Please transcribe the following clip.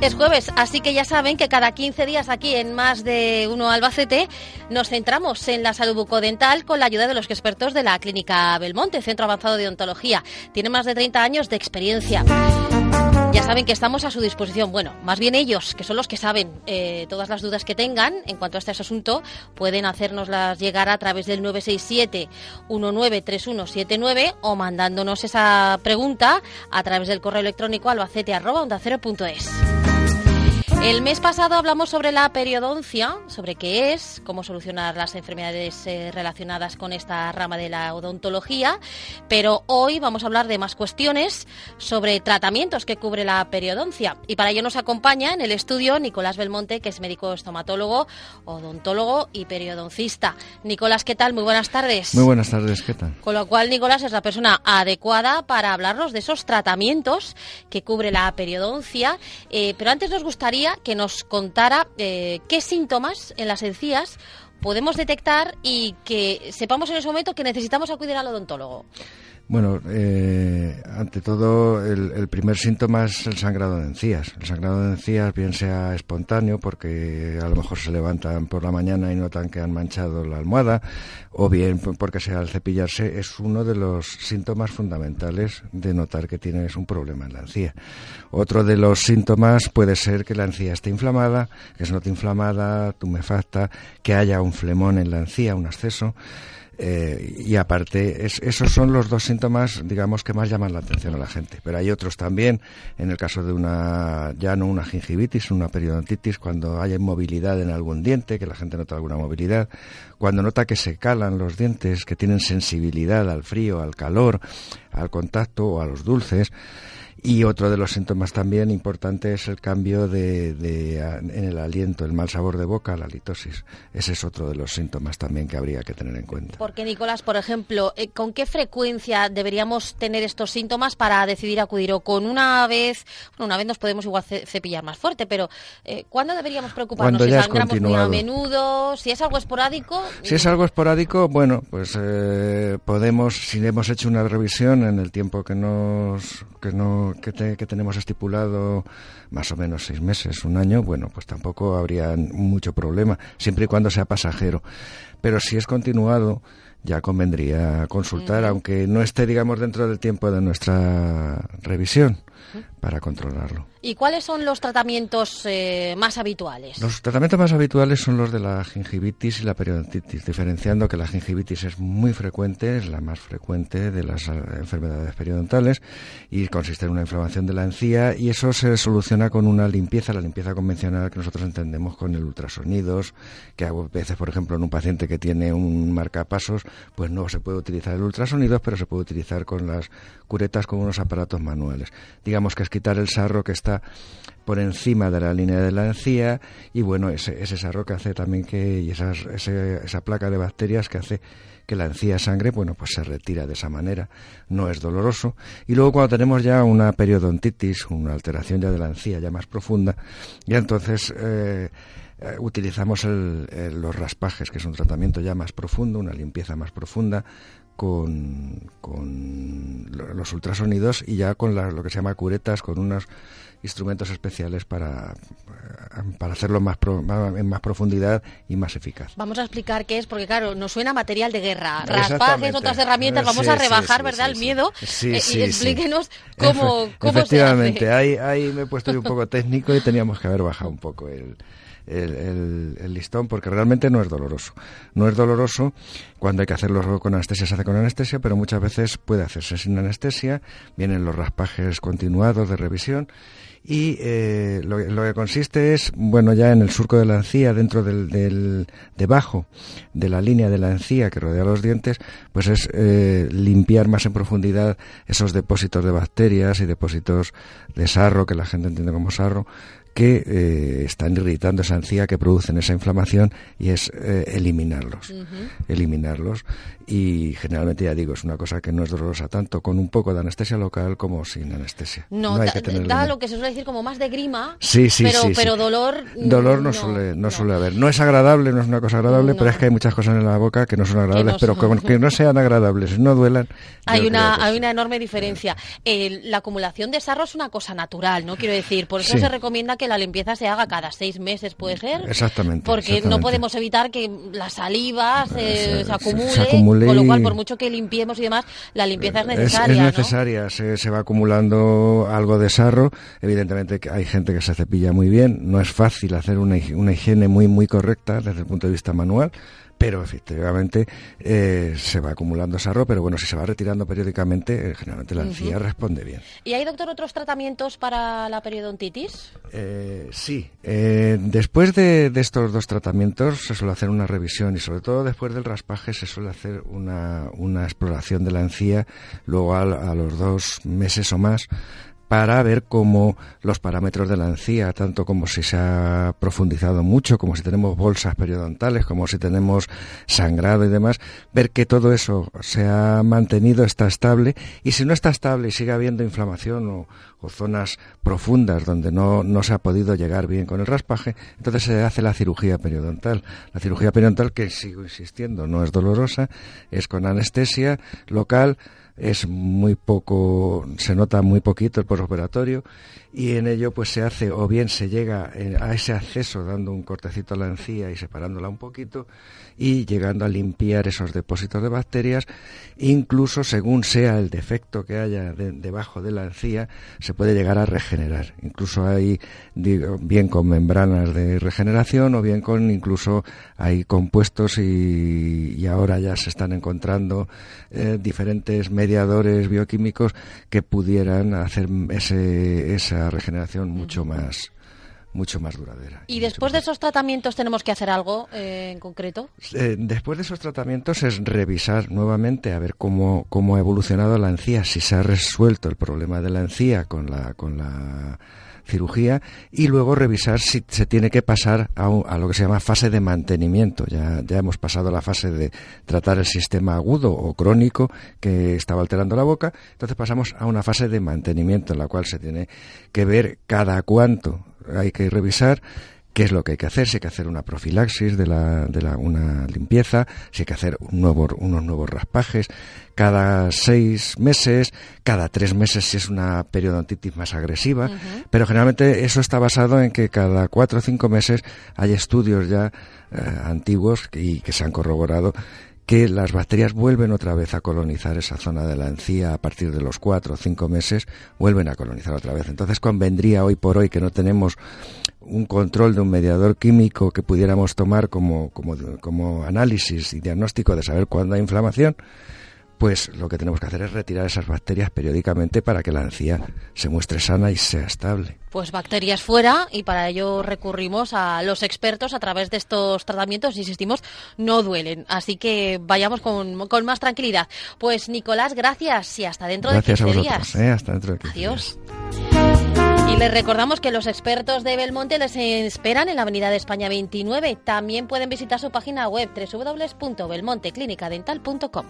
Es jueves, así que ya saben que cada 15 días aquí en Más de Uno Albacete nos centramos en la salud bucodental con la ayuda de los expertos de la Clínica Belmonte, Centro Avanzado de Odontología. Tiene más de 30 años de experiencia. Ya saben que estamos a su disposición. Bueno, más bien ellos, que son los que saben eh, todas las dudas que tengan en cuanto a este asunto, pueden hacérnoslas llegar a través del 967-193179 o mandándonos esa pregunta a través del correo electrónico albacete.onda0.es. El mes pasado hablamos sobre la periodoncia, sobre qué es, cómo solucionar las enfermedades eh, relacionadas con esta rama de la odontología, pero hoy vamos a hablar de más cuestiones sobre tratamientos que cubre la periodoncia. Y para ello nos acompaña en el estudio Nicolás Belmonte, que es médico estomatólogo, odontólogo y periodoncista. Nicolás, ¿qué tal? Muy buenas tardes. Muy buenas tardes, ¿qué tal? Con lo cual, Nicolás es la persona adecuada para hablarnos de esos tratamientos que cubre la periodoncia. Eh, pero antes nos gustaría que nos contara eh, qué síntomas en las encías podemos detectar y que sepamos en ese momento que necesitamos acudir al odontólogo. Bueno, eh, ante todo, el, primer síntoma es el sangrado de encías. El sangrado de encías, bien sea espontáneo, porque a lo mejor se levantan por la mañana y notan que han manchado la almohada, o bien porque sea al cepillarse, es uno de los síntomas fundamentales de notar que tienes un problema en la encía. Otro de los síntomas puede ser que la encía esté inflamada, que se note inflamada, tumefacta, que haya un flemón en la encía, un acceso. Eh, y aparte, esos son los dos síntomas, digamos, que más llaman la atención a la gente. Pero hay otros también, en el caso de una, ya no una gingivitis, una periodontitis, cuando hay movilidad en algún diente, que la gente nota alguna movilidad, cuando nota que se calan los dientes, que tienen sensibilidad al frío, al calor, al contacto o a los dulces. Y otro de los síntomas también importante es el cambio de, en el aliento, el mal sabor de boca, la litosis. Ese es otro de los síntomas también que habría que tener en cuenta. Porque, Nicolás, por ejemplo, eh, ¿con qué frecuencia deberíamos tener estos síntomas para decidir acudir? O con una vez, bueno, una vez nos podemos igual cepillar más fuerte, pero eh, ¿cuándo deberíamos preocuparnos? si sangramos muy a menudo, si es algo esporádico. Si es algo esporádico, bueno, pues eh, podemos, si hemos hecho una revisión en el tiempo que nos, que no que, tenemos estipulado más o menos seis meses, un año, bueno, pues tampoco habría mucho problema, siempre y cuando sea pasajero. Pero si es continuado, ya convendría consultar, aunque no esté, digamos, dentro del tiempo de nuestra revisión para controlarlo. ¿Y cuáles son los tratamientos eh, más habituales? Los tratamientos más habituales son los de la gingivitis y la periodontitis, diferenciando que la gingivitis es muy frecuente, es la más frecuente de las eh, enfermedades periodontales y consiste en una inflamación de la encía y eso se soluciona con una limpieza, la limpieza convencional que nosotros entendemos con el ultrasonidos, que a veces, por ejemplo, en un paciente que tiene un marcapasos, pues no se puede utilizar el ultrasonidos, pero se puede utilizar con las curetas con unos aparatos manuales. Digamos que es quitar el sarro que está por encima de la línea de la encía y bueno, ese, ese sarro que hace también que, y esa, esa placa de bacterias que hace que la encía sangre, bueno, pues se retira de esa manera, no es doloroso. Y luego cuando tenemos ya una periodontitis, una alteración ya de la encía ya más profunda, ya entonces eh, eh, utilizamos los raspajes, que es un tratamiento ya más profundo, una limpieza más profunda, con, con los ultrasonidos y ya con lo que se llama curetas, con unos instrumentos especiales para, para hacerlo más en más profundidad y más eficaz. Vamos a explicar qué es, porque claro, nos suena material de guerra, raspajes, otras herramientas, vamos a rebajar, ¿verdad?, el miedo. Sí, eh, y explíquenos cómo, cómo Efectivamente, se Ahí, ahí me he puesto un poco técnico y teníamos que haber bajado un poco el, el, listón porque realmente no es doloroso. No es doloroso cuando hay que hacerlo con anestesia, se hace con anestesia, pero muchas veces puede hacerse sin anestesia. Vienen los raspajes continuados de revisión y eh, lo, que consiste es, bueno, ya en el surco de la encía, dentro del, del debajo de la línea de la encía que rodea los dientes, pues es eh, limpiar más en profundidad esos depósitos de bacterias y depósitos de sarro, que la gente entiende como sarro, que eh, están irritando esa encía, que producen esa inflamación y es eh, eliminarlos. Eliminarlos. Y generalmente, ya digo, es una cosa que no es dolorosa tanto con un poco de anestesia local como sin anestesia. No, da, lo que se suele decir como más de grima, sí, sí, pero, sí, pero dolor... Dolor no, suele, no, suele haber. No es agradable, no es una cosa agradable, pero es que hay muchas cosas en la boca que no son agradables, pero que no sean agradables, no duelan. Hay una, hay una enorme diferencia. la acumulación de sarro es una cosa natural, ¿no? Quiero decir, por eso se recomienda que la limpieza se haga cada seis meses, puede ser. Exactamente. Porque no podemos evitar que la saliva se, acumule, con lo cual, por mucho que limpiemos y demás, la limpieza es necesaria. Es, necesaria, se, va acumulando algo de sarro. Evidentemente hay gente que se cepilla muy bien, no es fácil hacer una, una higiene muy, muy correcta desde el punto de vista manual pero efectivamente eh, se va acumulando sarro, pero bueno, si se va retirando periódicamente, eh, generalmente la encía responde bien. ¿Y hay, doctor, otros tratamientos para la periodontitis? Eh, sí. después de, estos dos tratamientos se suele hacer una revisión y sobre todo después del raspaje se suele hacer una, una exploración de la encía, luego a los dos meses o más para ver cómo los parámetros de la encía, tanto como si se ha profundizado mucho, como si tenemos bolsas periodontales, como si tenemos sangrado y demás, ver que todo eso se ha mantenido, está estable, y si no está estable y sigue habiendo inflamación o, zonas profundas donde no, no se ha podido llegar bien con el raspaje, entonces se hace la cirugía periodontal. La cirugía periodontal, que sigo insistiendo, no es dolorosa, es con anestesia local, es muy poco, se nota muy poquito el postoperatorio y en ello pues se hace o bien se llega a ese acceso dando un cortecito a la encía y separándola un poquito y llegando a limpiar esos depósitos de bacterias. Incluso según sea el defecto que haya debajo de la encía se puede llegar a regenerar. Incluso hay bien con membranas de regeneración o bien con incluso hay compuestos y, ahora ya se están encontrando eh, diferentes mediadores bioquímicos que pudieran hacer ese, esa regeneración mucho más mucho más duradera. ¿Y después de esos tratamientos tenemos que hacer algo eh, en concreto? Eh, después de esos tratamientos es revisar nuevamente a ver cómo, cómo ha evolucionado la encía, si se ha resuelto el problema de la encía con la, con la cirugía y luego revisar si se tiene que pasar a, a, lo que se llama fase de mantenimiento. Ya, ya hemos pasado la fase de tratar el sistema agudo o crónico que estaba alterando la boca, entonces pasamos a una fase de mantenimiento en la cual se tiene que ver cada cuánto hay que revisar qué es lo que hay que hacer, si hay que hacer una profilaxis de, la, de la, una limpieza, si hay que hacer un nuevo, unos nuevos raspajes, cada seis meses, cada tres meses si es una periodontitis más agresiva, pero generalmente eso está basado en que cada cuatro o cinco meses hay estudios ya eh, antiguos y que se han corroborado que las bacterias vuelven otra vez a colonizar esa zona de la encía a partir de los cuatro o cinco meses, vuelven a colonizar otra vez. Entonces convendría hoy por hoy que no tenemos un control de un mediador químico que pudiéramos tomar como, como, como análisis y diagnóstico de saber cuándo hay inflamación, pues lo que tenemos que hacer es retirar esas bacterias periódicamente para que la encía se muestre sana y sea estable. Pues bacterias fuera y para ello recurrimos a los expertos a través de estos tratamientos, insistimos, no duelen. Así que vayamos con, con más tranquilidad. Pues Nicolás, gracias y hasta dentro de 15 días. ¿eh? Hasta dentro de 15 Adiós. Y les recordamos que los expertos de Belmonte les esperan en la Avenida de España 29. También pueden visitar su página web www.belmonteclinicadental.com.